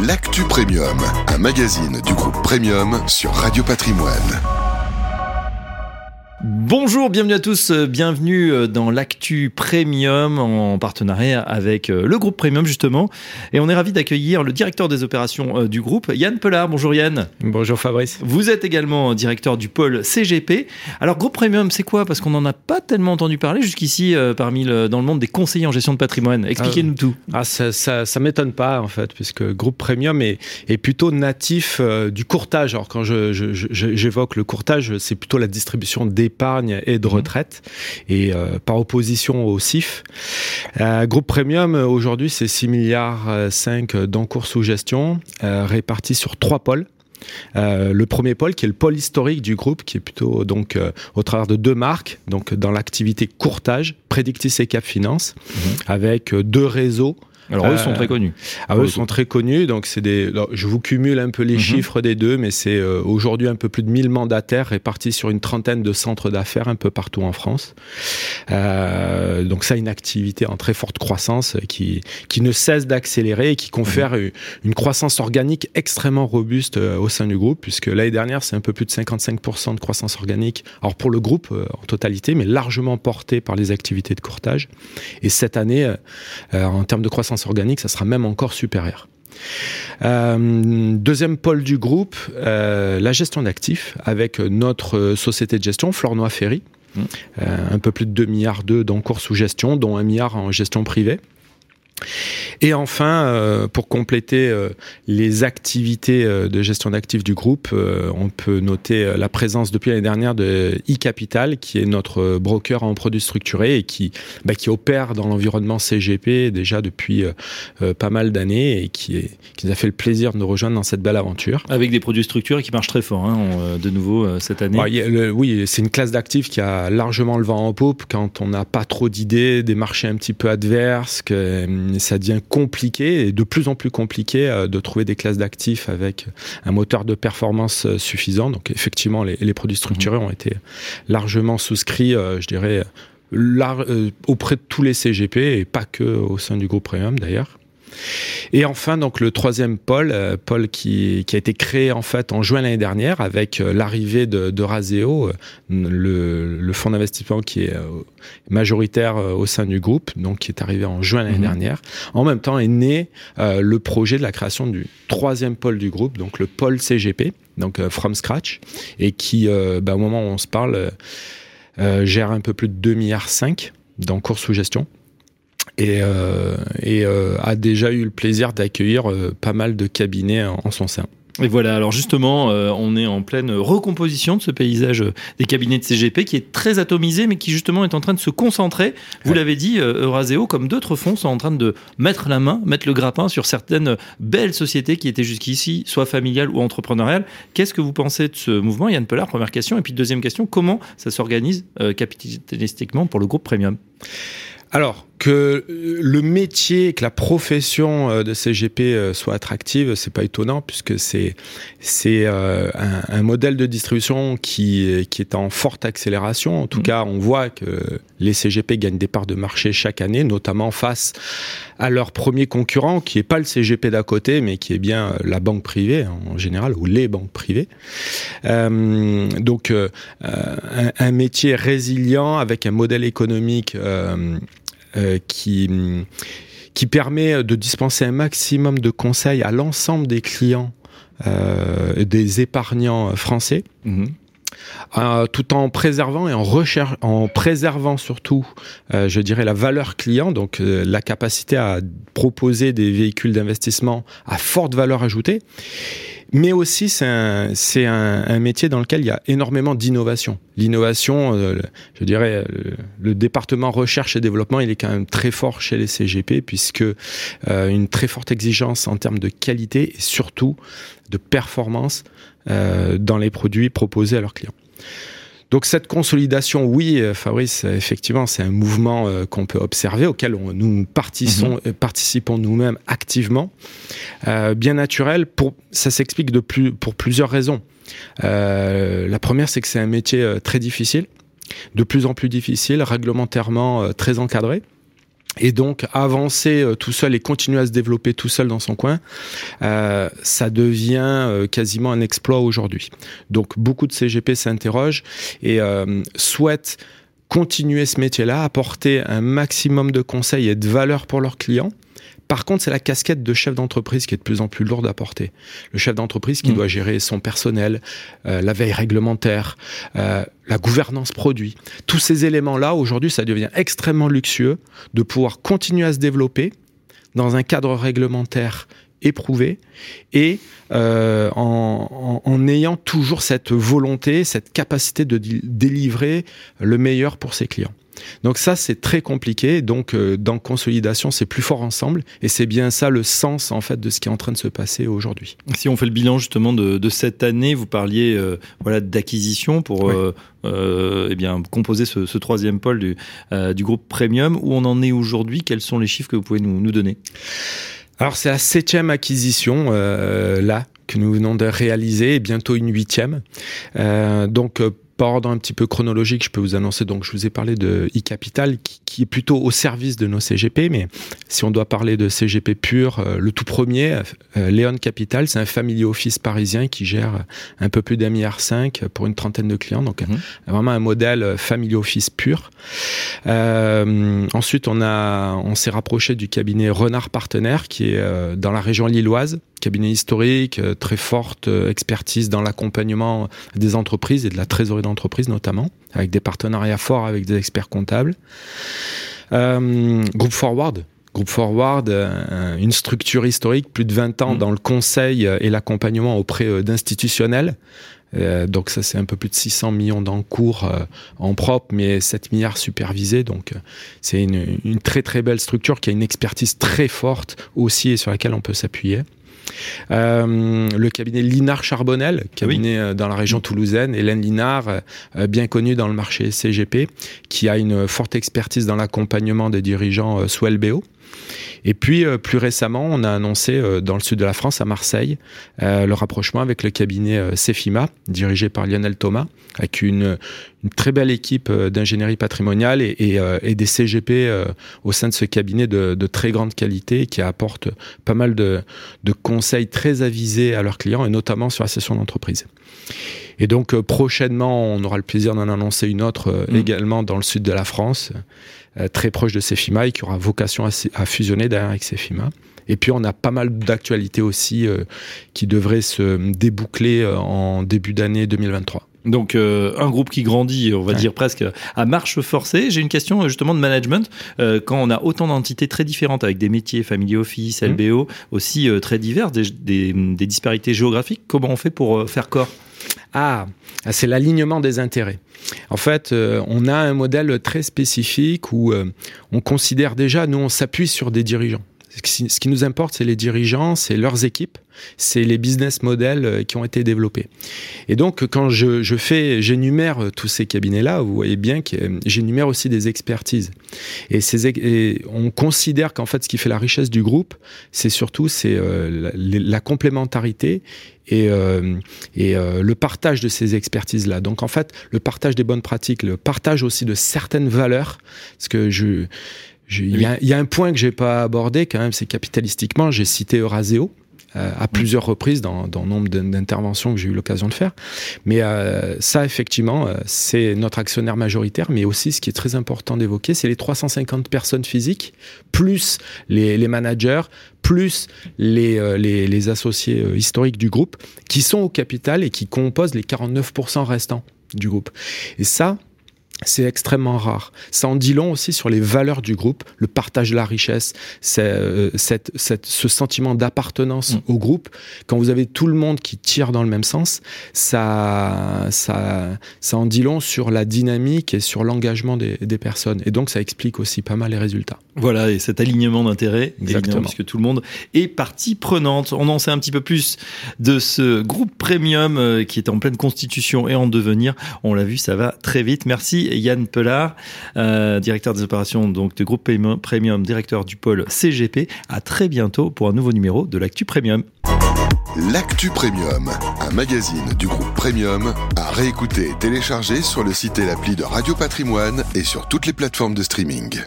l'actu Premium, un magazine du groupe Premium sur Radio Patrimoine. Bonjour, bienvenue à tous, euh, bienvenue euh, dans l'actu Premium en partenariat avec euh, le groupe Premium justement. Et on est ravi d'accueillir le directeur des opérations du groupe, Yann Pelard. Bonjour Yann. Bonjour Fabrice. Vous êtes également directeur du pôle CGP. Alors groupe Premium, c'est quoi? Parce qu'on n'en a pas tellement entendu parler jusqu'ici parmi le, dans le monde des conseillers en gestion de patrimoine. Expliquez-nous tout. Ah, ça, ça, ça m'étonne pas en fait, puisque groupe Premium est, est plutôt natif du courtage. Alors quand j'évoque je, je, le courtage, c'est plutôt la distribution des d'épargne et de mhm. retraite, et euh, par opposition au CIF. Euh, groupe Premium, aujourd'hui, c'est 6 milliards 5 euh, d'encours sous gestion, répartis sur trois pôles. le premier pôle qui est le pôle historique du groupe qui est plutôt donc au travers de deux marques donc dans l'activité courtage Predictis et Cap Finance mhm. avec deux réseaux alors eux sont très connus. Ah, eux sont très connus, donc c'est des. je vous cumule un peu les mhm. chiffres des deux, mais c'est euh, aujourd'hui un peu plus de 1000 mandataires répartis sur une trentaine de centres d'affaires un peu partout en France. Euh, donc ça, une activité en très forte croissance qui qui ne cesse d'accélérer et qui confère mhm. une, croissance organique extrêmement robuste euh, au sein du groupe, puisque l'année dernière c'est un peu plus de 55% de croissance organique. Alors pour le groupe en totalité, mais largement porté par les activités de courtage. Et cette année, en termes de croissance organique, ça sera même encore supérieur. Euh, deuxième pôle du groupe, euh, la gestion d'actifs avec notre société de gestion, Flornois Ferry. Mmh. Euh, un peu plus de 2 milliards d'euros d'encours sous gestion, dont 1 milliard en gestion privée. Et enfin, euh, pour compléter euh, les activités euh, de gestion d'actifs du groupe, on peut noter la présence depuis l'année dernière de e-Capital, qui est notre broker en produits structurés et qui, bah, qui opère dans l'environnement CGP déjà depuis pas mal d'années et qui, est, qui nous a fait le plaisir de nous rejoindre dans cette belle aventure. Avec des produits structurés qui marchent très fort, hein, de nouveau cette année. oui, c'est une classe d'actifs qui a largement le vent en poupe quand on n'a pas trop d'idées, des marchés un petit peu adverses, que ça devient compliqué et de plus en plus compliqué euh, de trouver des classes d'actifs avec un moteur de performance euh, suffisant. Donc effectivement, les, produits structurés mhm. ont été largement souscrits, euh, je dirais, auprès de tous les CGP et pas que au sein du groupe Premium d'ailleurs. Et enfin, donc le troisième pôle, euh, pôle qui, qui, a été créé en fait en juin l'année dernière avec euh, l'arrivée de, de Raseo, euh, le, le fonds d'investissement qui est majoritaire au sein du groupe, donc qui est arrivé en juin l'année mhm. dernière. En même temps est né le projet de la création du troisième pôle du groupe, donc le pôle CGP, donc from scratch, et qui, bah, au moment où on se parle, gère un peu plus de 2 milliards 5 d'encours sous gestion et, euh, et euh, a déjà eu le plaisir d'accueillir euh, pas mal de cabinets en, son sein. Et voilà, alors justement, on est en pleine recomposition de ce paysage des cabinets de CGP qui est très atomisé, mais qui justement est en train de se concentrer. Vous l'avez dit, Euraseo, comme d'autres fonds, sont en train de mettre la main, mettre le grappin sur certaines belles sociétés qui étaient jusqu'ici soit familiales ou entrepreneuriales. Qu'est-ce que vous pensez de ce mouvement, Yann Pelard Première question. Et puis deuxième question, comment ça s'organise capitalistiquement pour le groupe Premium? Alors, que le métier, que la profession euh, de CGP euh, soit attractive, c'est pas étonnant puisque c'est c'est euh, un, un, modèle de distribution qui qui est en forte accélération. En tout mmh. cas, on voit que les CGP gagnent des parts de marché chaque année, notamment face à leur premier concurrent, qui est pas le CGP d'à côté, mais qui est bien la banque privée en général ou les banques privées. Euh, donc, un, un, métier résilient avec un modèle économique euh, qui qui permet de dispenser un maximum de conseils à l'ensemble des clients, euh, des épargnants français. Mhm. Euh, tout en préservant et en recherche, en préservant surtout, euh, je dirais, la valeur client, donc euh, la capacité à proposer des véhicules d'investissement à forte valeur ajoutée. Mais aussi, c'est un, un, un, métier dans lequel il y a énormément d'innovation. L'innovation, je dirais, le, département recherche et développement, il est quand même très fort chez les CGP, puisque une très forte exigence en termes de qualité et surtout de performance euh, dans les produits proposés à leurs clients. Donc cette consolidation, oui, euh, Fabrice, effectivement, c'est un mouvement euh, qu'on peut observer, auquel on, nous mhm. participons nous-mêmes activement. bien naturel, pour, ça s'explique de plus, pour plusieurs raisons. la première, c'est que c'est un métier très difficile, de plus en plus difficile, réglementairement très encadré. Et donc avancer euh, tout seul et continuer à se développer tout seul dans son coin, euh, ça devient euh, quasiment un exploit aujourd'hui. Donc beaucoup de CGP s'interrogent et souhaitent continuer ce métier-là, apporter un maximum de conseils et de valeur pour leurs clients par contre, c'est la casquette de chef d'entreprise qui est de plus en plus lourde à porter. Le chef d'entreprise qui mm. doit gérer son personnel, euh, la veille réglementaire, euh, la gouvernance produit. Tous ces éléments-là, aujourd'hui, ça devient extrêmement luxueux de pouvoir continuer à se développer dans un cadre réglementaire éprouvé et euh, en, en, ayant toujours cette volonté, cette capacité de délivrer le meilleur pour ses clients. Donc ça, c'est très compliqué. Donc euh, dans consolidation, c'est plus fort ensemble, et c'est bien ça le sens en fait de ce qui est en train de se passer aujourd'hui. Si on fait le bilan justement de, cette année, vous parliez euh, voilà d'acquisition pour euh, eh bien composer ce, troisième pôle du, du groupe Premium. Où on en est aujourd'hui? Quels sont les chiffres que vous pouvez nous, nous donner? Alors c'est la septième acquisition là que nous venons de réaliser et bientôt une huitième. donc par ordre un petit peu chronologique, je peux vous annoncer, donc je vous ai parlé de e-capital qui, est plutôt au service de nos CGP, mais si on doit parler de CGP pur, euh, le tout premier, euh, Léon Capital, c'est un family office parisien qui gère un peu plus d'un milliard cinq pour une trentaine de clients, donc mhm. vraiment un modèle family office pur. Euh, ensuite, on a, on s'est rapproché du cabinet Renard Partenaire qui est dans la région lilloise, cabinet historique, très forte expertise dans l'accompagnement des entreprises et de la trésorerie d'entreprise notamment, avec des partenariats forts avec des experts comptables. Euh, Groupe Forward, Groupe Forward, euh, une structure historique, plus de 20 ans mmh. dans le conseil et l'accompagnement auprès euh, d'institutionnels. donc ça c'est un peu plus de 600 millions d'encours en propre, mais 7 milliards supervisés. Donc c'est une, une, très très belle structure qui a une expertise très forte aussi et sur laquelle on peut s'appuyer. Euh, le cabinet Linard Charbonnel, cabinet euh, dans la région toulousaine, Hélène Linard, euh, bien connue dans le marché CGP, qui a une forte expertise dans l'accompagnement des dirigeants sous LBO. Et puis, plus récemment, on a annoncé dans le sud de la France, à Marseille, le rapprochement avec le cabinet Cefima, dirigé par Lionel Thomas, avec une, une très belle équipe euh, d'ingénierie patrimoniale et, et, euh, et, des CGP euh, au sein de ce cabinet de, de, très grande qualité qui apporte pas mal de, de, conseils très avisés à leurs clients et notamment sur la session d'entreprise. Et donc prochainement, on aura le plaisir d'en annoncer une autre mmh. également dans le sud de la France, très proche de Cefima et qui aura vocation à, fusionner derrière avec Cefima. Et puis on a pas mal d'actualités aussi qui devraient se déboucler en début d'année 2023. Donc euh, un groupe qui grandit, on va dire presque à marche forcée. J'ai une question justement de management. Euh, quand on a autant d'entités très différentes avec des métiers, family office, mmh. LBO, aussi euh, très divers, des, des, des, disparités géographiques, comment on fait pour faire corps? Ah, c'est l'alignement des intérêts. En fait, on a un modèle très spécifique où on considère déjà, nous on s'appuie sur des dirigeants. Ce qui nous importe, c'est les dirigeants, c'est leurs équipes, c'est les business models euh, qui ont été développés. Et donc, quand je, fais, j'énumère tous ces cabinets-là, vous voyez bien que j'énumère aussi des expertises. Et, on considère qu'en fait, ce qui fait la richesse du groupe, c'est surtout c'est euh, la, complémentarité euh, et le partage de ces expertises-là. Donc en fait, le partage des bonnes pratiques, le partage aussi de certaines valeurs, parce que je il y, a un point que j'ai pas abordé quand même, c'est capitalistiquement, j'ai cité Euraseo. Euh, à plusieurs reprises dans, dans nombre d'interventions que j'ai eu l'occasion de faire. Mais euh, ça, effectivement, euh, c'est notre actionnaire majoritaire, mais aussi ce qui est très important d'évoquer, c'est les 350 personnes physiques, plus les, les managers, plus les, les, les associés historiques du groupe, qui sont au capital et qui composent les 49% restants du groupe. Et ça, c'est extrêmement rare. Ça en dit long aussi sur les valeurs du groupe, le partage de la richesse, euh, cette, cette, ce sentiment d'appartenance mm. au groupe. Quand vous avez tout le monde qui tire dans le même sens, ça, ça, ça en dit long sur la dynamique et sur l'engagement des, des, personnes. Et donc, ça explique aussi pas mal les résultats. Voilà, et cet alignement d'intérêts, évidemment, puisque tout le monde est partie prenante. On en sait un petit peu plus de ce groupe premium euh, qui est en pleine constitution et en devenir. On l'a vu, ça va très vite. Merci Yann Pelard, euh, directeur des opérations donc de groupe Premium, directeur du pôle CGP. À très bientôt pour un nouveau numéro de l'Actu Premium. L'Actu Premium, un magazine du groupe Premium, à réécouter et télécharger sur le site et l'appli de Radio Patrimoine et sur toutes les plateformes de streaming.